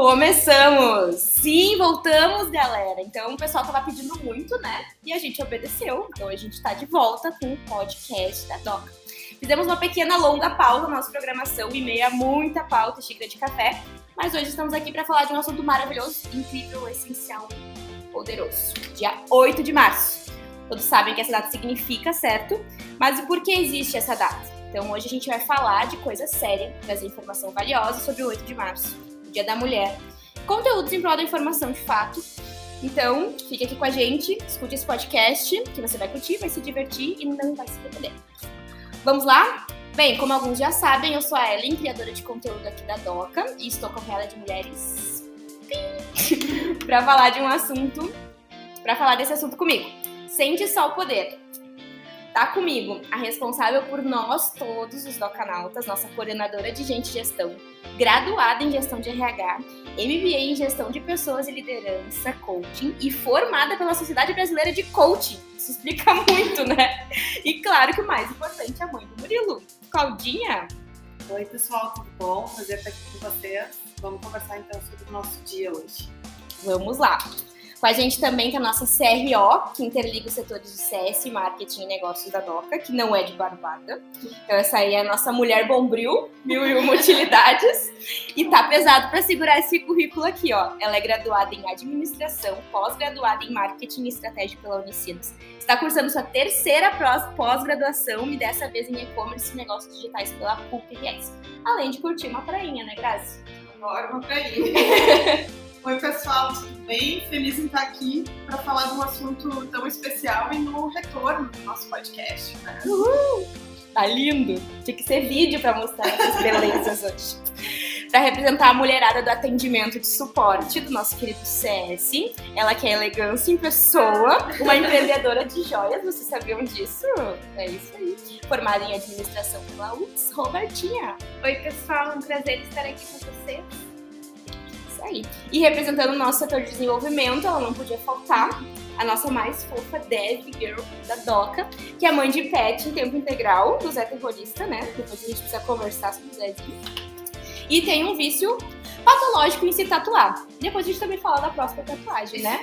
Começamos! Sim, voltamos, galera. Então o pessoal tava pedindo muito, né? E a gente obedeceu. Então a gente tá de volta com o podcast da Doca. Fizemos uma pequena longa pausa na nossa programação e meia muita pauta, xícara de café. Mas hoje estamos aqui para falar de um assunto maravilhoso, incrível, essencial, poderoso. Dia 8 de março. Todos sabem que essa data significa, certo? Mas e por que existe essa data? Então hoje a gente vai falar de coisa séria, trazer informação valiosa sobre o 8 de março, Dia da Mulher. Conteúdos em prol da informação de fato. Então, fique aqui com a gente, escute esse podcast, que você vai curtir, vai se divertir e não vai se arrepender. Vamos lá? Bem, como alguns já sabem, eu sou a Ellen, criadora de conteúdo aqui da Doca, e estou acompanhada de mulheres para falar de um assunto, para falar desse assunto comigo. Sente só o poder. Tá comigo a responsável por nós todos os docanautas, nossa coordenadora de gente e gestão, graduada em gestão de RH, MBA em gestão de pessoas e liderança, coaching e formada pela Sociedade Brasileira de Coaching. Isso explica muito, né? E claro que o mais importante é a mãe do Murilo. Claudinha? Oi, pessoal, tudo bom? Prazer estar aqui com vocês. Vamos conversar então sobre o nosso dia hoje. Vamos lá. Com a gente também tem a nossa CRO, que interliga os setores de CS, marketing e negócios da DOCA, que não é de Barbada. Então essa aí é a nossa mulher bombril, mil e uma utilidades. E tá pesado para segurar esse currículo aqui, ó. Ela é graduada em administração, pós-graduada em marketing e estratégia pela Unicinos. Está cursando sua terceira pós-graduação e dessa vez em e-commerce e negócios digitais pela PUC-RS. Além de curtir uma prainha, né, Grazi? Agora uma prainha. Oi, pessoal, tudo bem? Feliz em estar aqui para falar de um assunto tão especial e no retorno do nosso podcast. Né? Uhul! Tá lindo! Tinha que ser vídeo para mostrar essas belezas hoje. Para representar a mulherada do atendimento de suporte do nosso querido CS. Ela que é elegância em pessoa, uma empreendedora de joias, vocês sabiam disso? É isso aí. Formada em administração pela UTS, Robertinha. Oi, pessoal, um prazer estar aqui com vocês aí. E representando o nosso setor de desenvolvimento, ela não podia faltar, a nossa mais fofa Dev Girl da Doca, que é mãe de pet em tempo integral do Zé Terrorista, né? Depois a gente precisa conversar sobre o Zezinho. E tem um vício patológico em se tatuar. Depois a gente também fala da próxima tatuagem, né?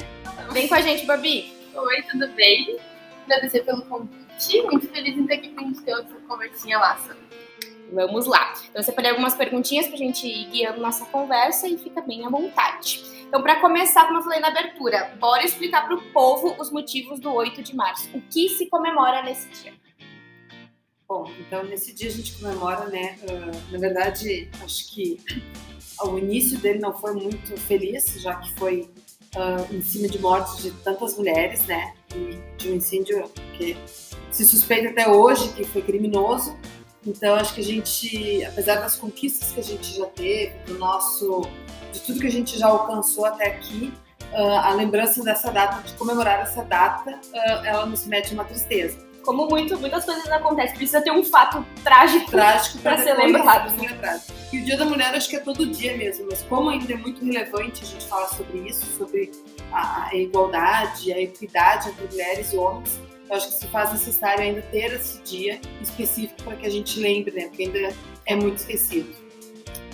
Vem com a gente, Babi. Oi, tudo bem? Agradecer pelo convite. Muito feliz em estar aqui gente ter outra conversinha massa. Vamos lá. Então, eu separei algumas perguntinhas para a gente ir guiando nossa conversa e fica bem à vontade. Então, para começar, como eu falei na abertura, bora explicar para o povo os motivos do 8 de março. O que se comemora nesse dia? Bom, então nesse dia a gente comemora, né? Uh, na verdade, acho que o início dele não foi muito feliz, já que foi uh, em cima de mortes de tantas mulheres, né? E de um incêndio que se suspeita até hoje que foi criminoso. Então, acho que a gente, apesar das conquistas que a gente já teve, do nosso, de tudo que a gente já alcançou até aqui, uh, a lembrança dessa data, de comemorar essa data, uh, ela nos mete uma tristeza. Como muito, muitas coisas acontecem, precisa ter um fato trágico, trágico para ser lembrado. Lembrado. E o Dia da Mulher acho que é todo dia mesmo, mas como ainda é muito relevante a gente falar sobre isso, sobre a, a igualdade, a equidade entre mulheres e homens, eu acho que se faz necessário ainda ter esse dia específico para que a gente lembre, né? Porque ainda é muito esquecido.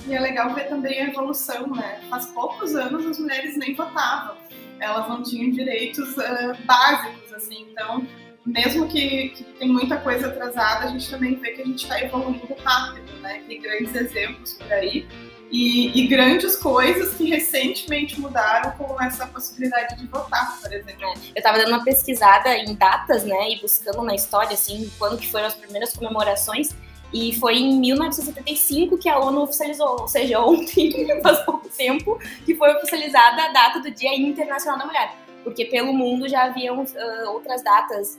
E é legal ver também a evolução, né? Faz poucos anos as mulheres nem votavam. Elas não tinham direitos uh, básicos, assim. Então, mesmo que, que tem muita coisa atrasada, a gente também vê que a gente está evoluindo rápido, né? Tem grandes exemplos por aí e, e, grandes coisas que recentemente mudaram com essa possibilidade de votar, por exemplo. Eu estava dando uma pesquisada em datas, né, e buscando na história, assim, quando que foram as primeiras comemorações, e foi em 1975 que a ONU oficializou, ou seja, ontem, faz pouco tempo, que foi oficializada a data do Dia Internacional da Mulher. Porque pelo mundo já haviam uh, outras datas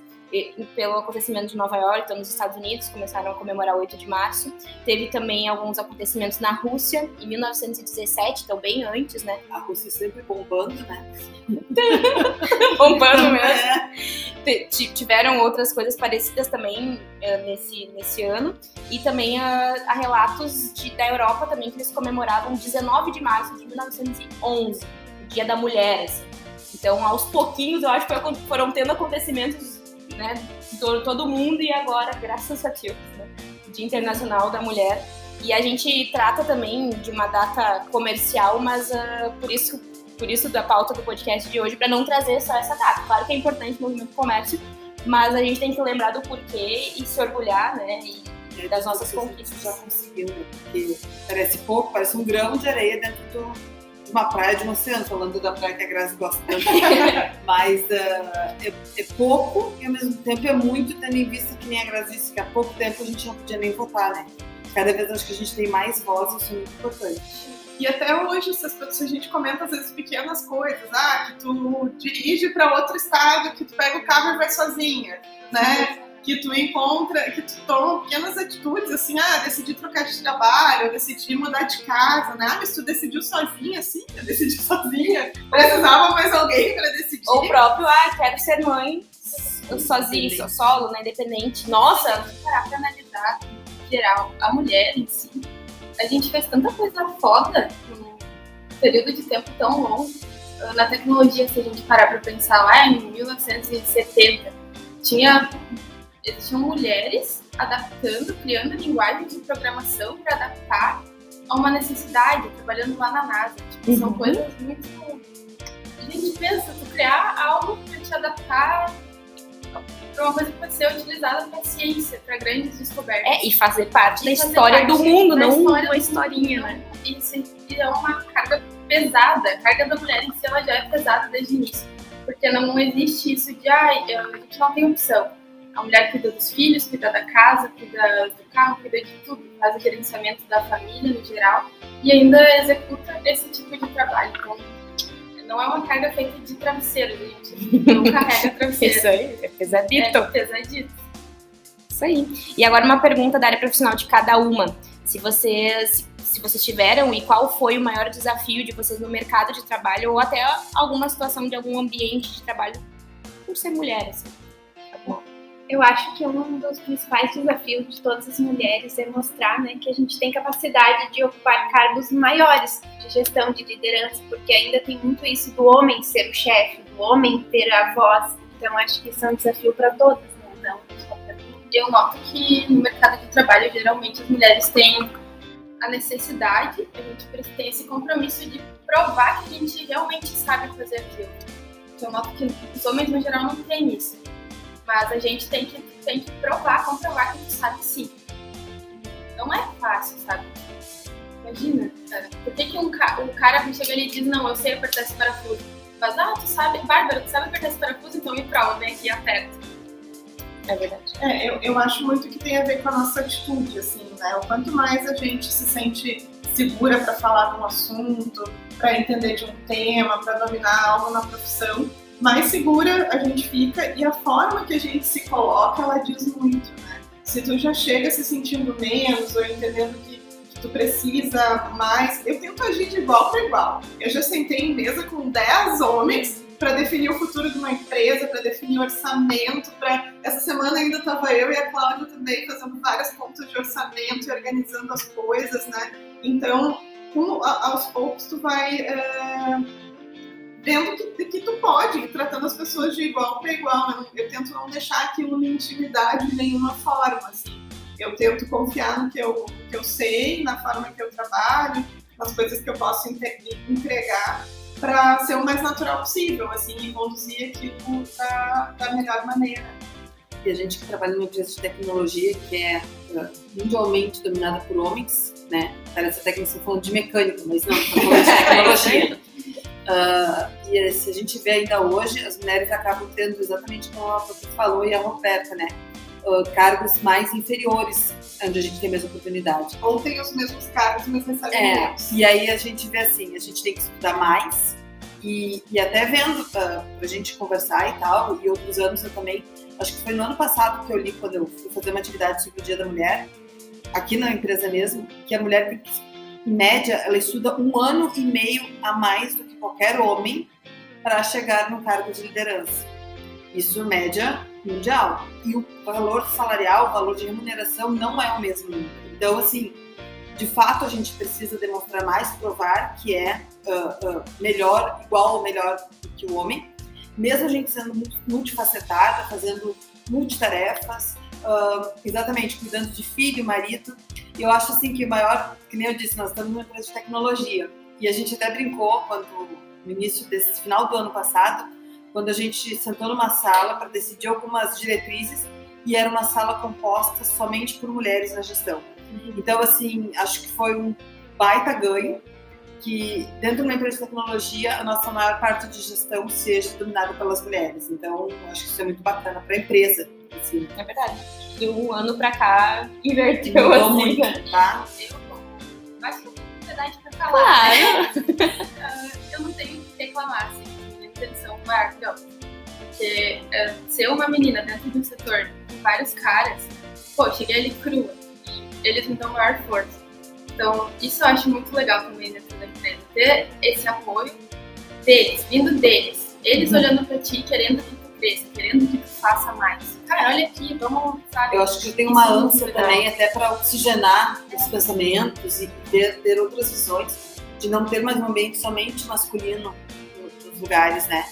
pelo acontecimento de Nova York, então nos Estados Unidos, começaram a comemorar 8 de março. Teve também alguns acontecimentos na Rússia, em 1917, então bem antes, né? A Rússia sempre bombando, né? bombando mesmo. Tiveram outras coisas parecidas também uh, nesse, nesse ano. E também uh, há relatos de, da Europa também que eles comemoravam 19 de março de 1911, o Dia da Mulher, assim. Então, aos pouquinhos, eu acho que foram tendo acontecimentos né, todo, mundo e agora, graças a Deus, né, Dia Internacional da Mulher E a gente trata também de uma data comercial, mas uh, por isso por isso da pauta do podcast de hoje, para não trazer só essa data. Claro que é importante o movimento comércio, mas a gente tem que lembrar do porquê e se orgulhar, né? E, É, das nossas conquistas. já conseguiu? Porque parece pouco, parece um grão de areia dentro do- uma praia, de um oceano, falando da praia que a Grazi gosta tanto. Mas ah, é, é pouco e ao mesmo tempo é muito, tendo em vista que nem a Grazi disse, que há pouco tempo a gente não podia nem votar, né? Cada vez acho que a gente tem mais voz, isso é muito importante. E até hoje, se a gente comenta às vezes pequenas coisas, ah, que tu dirige para outro estado, que tu pega o carro e vai sozinha, né? Que tu encontra, que tu toma pequenas atitudes, assim, ah, decidi trocar de trabalho, decidi mudar de casa, né? Ah, mas tu decidiu sozinha, sim, eu decidi sozinha. Precisava mais alguém para decidir. Ou o próprio, ah, quero ser mãe sozinho, so- solo, né? Independente. Nossa, parar pra analisar, em geral, a mulher em si, a gente fez tanta coisa foda num período de tempo tão longo. Ah, Na tecnologia, se a gente parar pra pensar lá em 1970, tinha, existiam mulheres adaptando, criando linguagem de programação para adaptar a uma necessidade, trabalhando lá na NASA. Tipo, São Uhum. coisas muito. A gente pensa, tu criar algo para te adaptar para uma coisa que pode ser utilizada para ciência, para grandes descobertas. é, e fazer parte da E fazer história parte do mundo, da não história uma historinha, mundo. né? Isso e é uma carga pesada. A carga da mulher em si ela já é pesada desde o início. Porque não existe isso de, ai, a gente não tem opção. A mulher cuida dos filhos, cuida da casa, cuida do carro, cuida de tudo. Faz o gerenciamento da família no geral e ainda executa esse tipo de trabalho. Então, não é uma carga feita de travesseiro, gente. Não carrega travesseiro. Isso aí, é pesadito. É pesadito. Isso aí. E agora uma pergunta da área profissional de cada uma. Se vocês, se vocês tiveram e qual foi o maior desafio de vocês no mercado de trabalho ou até alguma situação de algum ambiente de trabalho por ser mulher, assim. Eu acho que um dos principais desafios de todas as mulheres é mostrar né, que a gente tem capacidade de ocupar cargos maiores de gestão, de liderança, porque ainda tem muito isso do homem ser o chefe, do homem ter a voz. Então, acho que isso é um desafio para todas, né? não só para mim. eu noto que no mercado de trabalho, geralmente, as mulheres têm a necessidade, a gente tem esse compromisso de provar que a gente realmente sabe fazer aquilo. Então, eu noto que os homens, no geral, não têm isso. Mas a gente tem que, tem que provar, comprovar que gente sabe sim. Não é fácil, sabe? Imagina. Por que, que um ca o cara chega ali e diz, não, eu sei apertar esse parafuso? Mas, ah, tu sabe, Bárbara, tu sabe apertar esse parafuso? Então me prova, vem aqui e aperta. É verdade. É, eu, eu acho muito que tem a ver com a nossa atitude, assim, né? O quanto mais a gente se sente segura para falar de um assunto, para entender de um tema, para dominar algo na profissão, mais segura a gente fica e a forma que a gente se coloca, ela diz muito, né? Se tu já chega se sentindo menos ou entendendo que, tu precisa mais, eu tento agir de igual para igual. Eu já sentei em mesa com 10 homens para definir o futuro de uma empresa, para definir orçamento, para essa semana ainda estava eu e a Cláudia também fazendo várias contas de orçamento e organizando as coisas, né? Então, aos poucos tu vai é, vendo que, que tu pode, ir tratando as pessoas de igual para igual. Eu, não- eu tento não deixar aquilo me intimidar de nenhuma forma, assim. Eu tento confiar no que eu, no que eu sei, na forma que eu trabalho, nas coisas que eu posso entregar para ser o mais natural possível, assim, e conduzir aquilo da, da melhor maneira. E a gente que trabalha numa empresa de tecnologia que é uh, mundialmente dominada por homens, né? Parece até que estamos falando de mecânica, mas não, falando de tecnologia. Uh, e se a gente vê ainda hoje, as mulheres acabam tendo exatamente como a Patrícia falou e a Roberta, né? Uh, cargos mais inferiores, onde a gente tem a mesma oportunidade. Ou tem os mesmos cargos, mas recebem É, menos. e aí a gente vê assim, a gente tem que estudar mais e, e até vendo uh, pra gente conversar e tal, e outros anos eu também, acho que foi no ano passado que eu li quando eu fui fazer uma atividade sobre o Dia da Mulher, aqui na empresa mesmo, que a mulher tem que, em média, ela estuda um ano e meio a mais do que qualquer homem para chegar no cargo de liderança. Isso média mundial. E o valor salarial, o valor de remuneração não é o mesmo. Então, assim, de fato a gente precisa demonstrar mais, provar que é uh, uh, melhor, igual ou melhor do que o homem, mesmo a gente sendo multifacetada, fazendo multitarefas, uh, exatamente, cuidando de filho, marido. Eu acho assim que o maior, que nem eu disse, nós estamos numa empresa de tecnologia. E a gente até brincou quando no início desse final do ano passado, quando a gente sentou numa sala para decidir algumas diretrizes e era uma sala composta somente por mulheres na gestão. Então, assim, acho que foi um baita ganho que dentro de uma empresa de tecnologia a nossa maior parte de gestão seja dominada pelas mulheres. Então, acho que isso é muito bacana para a empresa. Assim. É verdade. De um ano para cá, inverteu Mudou assim. muito, tá? Eu, acho que propriedade pra falar. né? Claro. Ah, eu não tenho o que reclamar, assim, minha intenção maravilhosa. Porque ah, ser uma menina dentro de um setor com vários caras, pô, cheguei ali crua. E eles me dão maior força. Então, isso eu acho muito legal também dentro da empresa. Ter esse apoio deles, vindo deles. Eles Uhum. olhando pra ti, querendo que tu cresça, querendo que tu faça mais. Cara, olha aqui, vamos, sabe? Eu acho que tem uma é ânsia também até para oxigenar os pensamentos e ter, ter outras visões, de não ter mais um ambiente somente masculino no- nos lugares, né?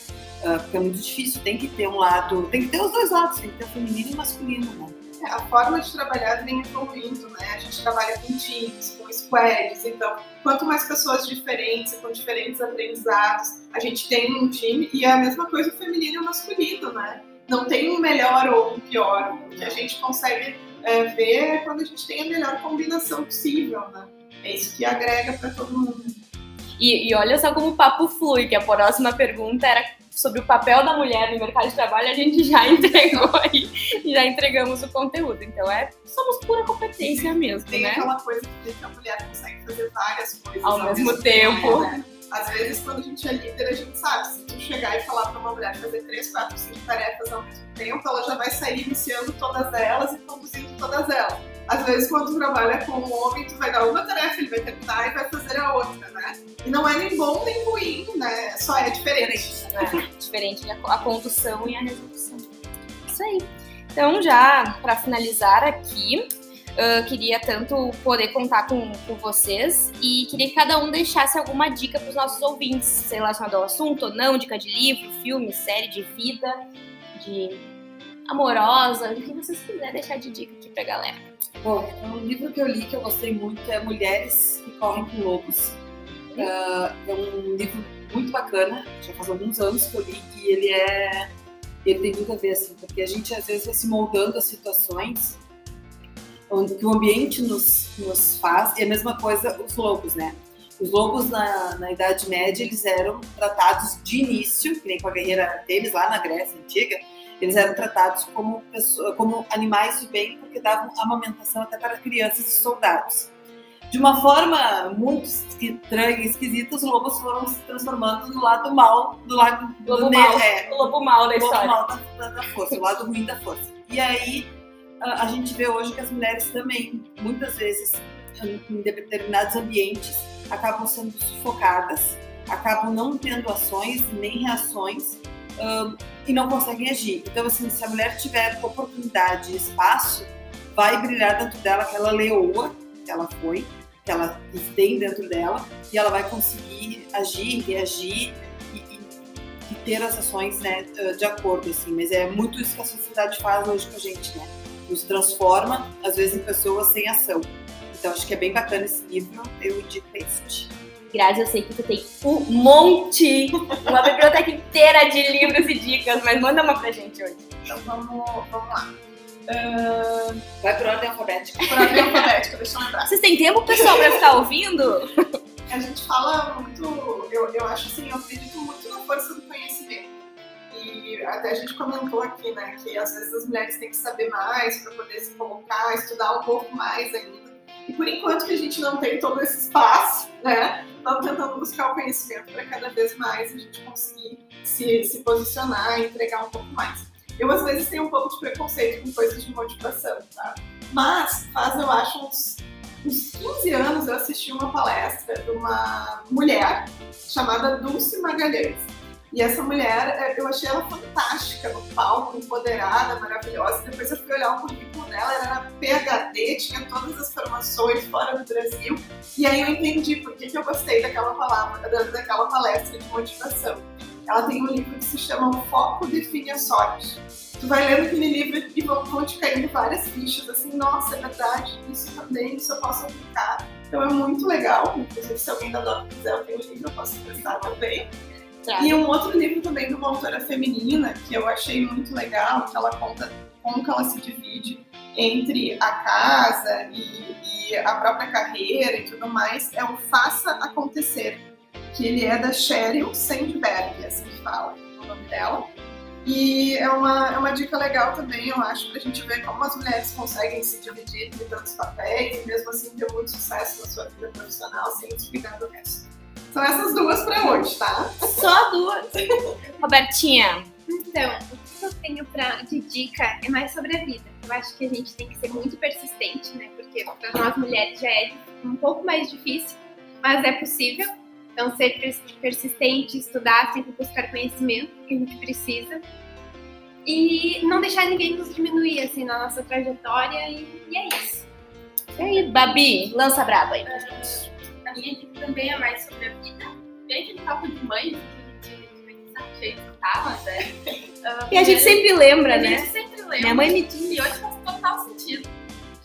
Ah, porque é muito difícil, tem que ter um lado, tem que ter os dois lados, tem que ter o feminino e o masculino, né? É, a forma de trabalhar vem evoluindo, né? A gente trabalha com times, com squads, então quanto mais pessoas diferentes, com diferentes aprendizados, a gente tem um time e é a mesma coisa o feminino e o masculino, né? Não tem um melhor ou um pior. O que a gente consegue é, ver é quando a gente tem a melhor combinação possível, né? É isso que agrega para todo mundo. E, e olha só como o papo flui, que a próxima pergunta era sobre o papel da mulher no mercado de trabalho, a gente já entregou aí, já entregamos o conteúdo. Então é, somos pura competência mesmo, Tem né? aquela coisa de que a mulher consegue fazer várias coisas Ao mesmo tempo. né? Às vezes, quando a gente é líder, a gente sabe, se tu chegar e falar para uma mulher fazer três, quatro, cinco tarefas ao mesmo tempo, ela já vai sair iniciando todas elas e conduzindo todas elas. Às vezes, quando tu trabalha com um homem, tu vai dar uma tarefa, ele vai terminar e vai fazer a outra, né? E não é nem bom nem ruim, né? Só é diferente. né? Diferente a, a condução e a resolução. Isso aí. Então, já para finalizar aqui, ah, queria tanto poder contar com, com vocês e queria que cada um deixasse alguma dica para os nossos ouvintes relacionado ao assunto ou não, dica de livro, filme, série de vida, de amorosa, o que vocês quiserem deixar de dica aqui pra galera. Bom, um livro que eu li que eu gostei muito é Mulheres que Correm com Lobos. Ah, é um livro muito bacana, já faz alguns anos que eu li e ele é. Ele tem muito a ver, assim, porque a gente às vezes vai se moldando a situações onde que o ambiente nos, nos faz, e a mesma coisa os lobos, né? Os lobos na, na Idade Média eles eram tratados de início, que nem com a guerreira deles lá na Grécia Antiga, eles eram tratados como, pessoa, como animais de bem porque davam amamentação até para crianças e soldados. De uma forma muito estranha e esquisita, os lobos foram se transformando no lado mal do lado Lobo do mal. é, O lobo mal da história. mal da, da, da força, o lado ruim da força. E aí a, gente vê hoje que as mulheres também, muitas vezes, em determinados ambientes, acabam sendo sufocadas, acabam não tendo ações nem reações e não conseguem agir. Então, assim, se a mulher tiver oportunidade e espaço, vai brilhar dentro dela aquela leoa que ela foi, que ela tem dentro dela, e ela vai conseguir agir, reagir e, e- e ter as ações né, de acordo, assim. Mas é muito isso que a sociedade faz hoje com a gente, né? Nos transforma, às vezes, em pessoas sem ação. Então, acho que é bem bacana esse livro, eu indico este. Grazi, eu sei que tu tem um monte, uma biblioteca inteira de livros e dicas, mas manda uma pra gente hoje. Então vamos, vamos lá. Ah, Vai por ordem alfabética. por ordem alfabética, deixa eu lembrar. Vocês têm tempo, pessoal, pra ficar ouvindo? A gente fala muito, eu, eu acho assim, eu acredito muito na força do conhecimento. Até a gente comentou aqui, né, que às vezes as mulheres têm que saber mais para poder se colocar, estudar um pouco mais ainda. E por enquanto que a gente não tem todo esse espaço, né, estamos tentando buscar o conhecimento para cada vez mais a gente conseguir se, se posicionar e entregar um pouco mais. Eu às vezes tenho um pouco de preconceito com coisas de motivação, tá? Mas faz, eu acho, uns uns 15 anos eu assisti uma palestra de uma mulher chamada Dulce Magalhães. E essa mulher, eh, eu achei ela fantástica no palco, empoderada, maravilhosa. Depois eu fui olhar o currículo dela, ela era PhD, tinha todas as formações fora do Brasil. E aí eu entendi por que, eu gostei daquela palavra, da- daquela palestra de motivação. Ela tem um livro que se chama O Foco Define a Sorte, tu vai lendo aquele livro e vão, te caindo várias fichas, assim, nossa, é verdade, isso também, isso eu posso aplicar. Então é muito legal, inclusive se alguém da Doc quiser eu tenho um livro, eu posso emprestar também. E um outro livro também de uma autora feminina, que eu achei muito legal, que ela conta como que ela se divide entre a casa e, e a própria carreira e tudo mais, é o Faça Acontecer, que ele é da Sheryl Sandberg, assim que fala o nome dela. E é uma, é uma dica legal também, eu acho, pra gente ver como as mulheres conseguem se dividir entre tantos papéis e mesmo assim ter muito sucesso na sua vida profissional sem desligar do resto. São essas duas pra hoje, tá? Só duas. Robertinha, Então, o que eu tenho pra, de dica é mais sobre a vida. Eu acho que a gente tem que ser muito persistente, né? Porque para nós mulheres já é um pouco mais difícil, mas é possível. Então, ser pers- persistente, estudar, sempre buscar conhecimento que a gente precisa. E não deixar ninguém nos diminuir, assim, na nossa trajetória. E, e é isso. e aí, Babi, lança braba aí pra gente. A minha dica também é mais sobre a vida. Bem aquele papo de mãe, que a gente de tá, é. Ah, E a gente sempre lembra, a né? gente sempre lembra. Minha mãe me diz. E hoje faz total sentido.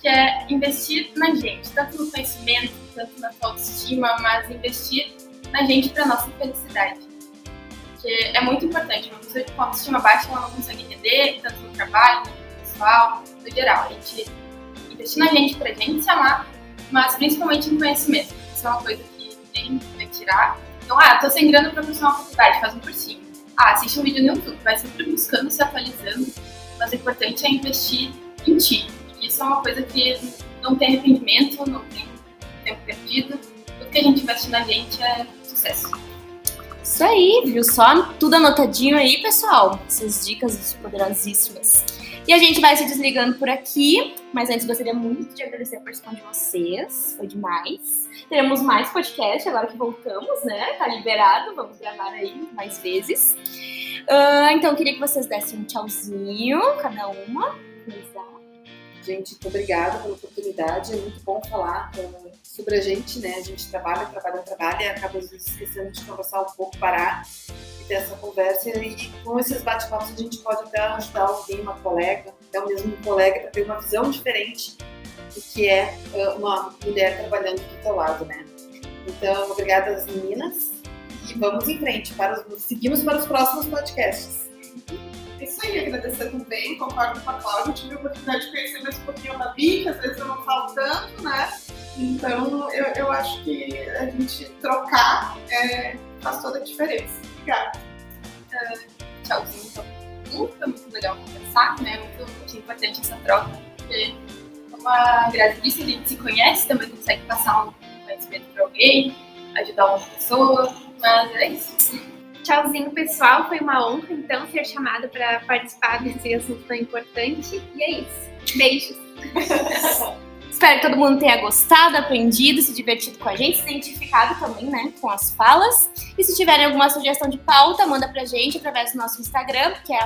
Que é investir na gente, tanto no conhecimento, tanto na sua autoestima, mas investir na gente para nossa felicidade. Porque é muito importante. Uma pessoa com autoestima baixa ela não consegue render, tanto no trabalho, no pessoal, no geral. A gente investir na gente pra gente se amar, mas principalmente em conhecimento. Isso é uma coisa que ninguém vai tirar. Então, ah, tô sem grana pra cursar uma faculdade, faz um cursinho. Ah, assiste um vídeo no YouTube, vai sempre buscando, se atualizando. Mas o importante é investir em ti. Isso é uma coisa que não tem arrependimento, não tem tempo perdido. Tudo que a gente investe na gente é sucesso. Isso aí, viu só? Tudo anotadinho aí, pessoal. Essas dicas poderosíssimas. E a gente vai se desligando por aqui, mas antes gostaria muito de agradecer a participação de vocês. Foi demais. Teremos mais podcast agora que voltamos, né? Tá liberado, vamos gravar aí mais vezes. Ah, então, queria que vocês dessem um tchauzinho, cada uma. Começar. Gente, muito obrigada pela oportunidade. É muito bom falar eh, sobre a gente, né? A gente trabalha, trabalha, trabalha e acaba às vezes esquecendo de conversar um pouco, parar e ter essa conversa. E com esses bate-papos a gente pode até ajudar alguém, uma colega, até o mesmo colega, para ter uma visão diferente do que é eh, uma mulher trabalhando do teu lado, né? Então, obrigada às meninas e vamos em frente. Para os, seguimos para os próximos podcasts. É isso aí, agradecer também, concordo com a Cláudia, tive a oportunidade de conhecer mais um pouquinho a Babi, que às vezes eu não falo tanto, né? Então eu, eu acho que a gente trocar é, faz toda a diferença. Obrigada. Tchauzinho, então. Muito, foi muito legal conversar, né? Muito, muito importante essa troca, porque como a Grazi a gente se conhece, também consegue passar um conhecimento para alguém, ajudar uma pessoa, mas é isso. Tchauzinho, pessoal. Foi uma honra, então, ser chamada para participar desse assunto tão importante. E é isso. Beijos. Espero que todo mundo tenha gostado, aprendido, se divertido com a gente, se identificado também, né, com as falas. E se tiverem alguma sugestão de pauta, manda pra gente através do nosso Instagram, que é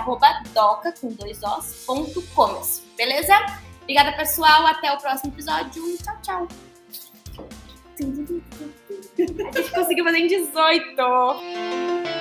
doca, com dois os, ponto. Beleza? Obrigada, pessoal. Até o próximo episódio. Tchau, tchau. A gente conseguiu fazer em 18.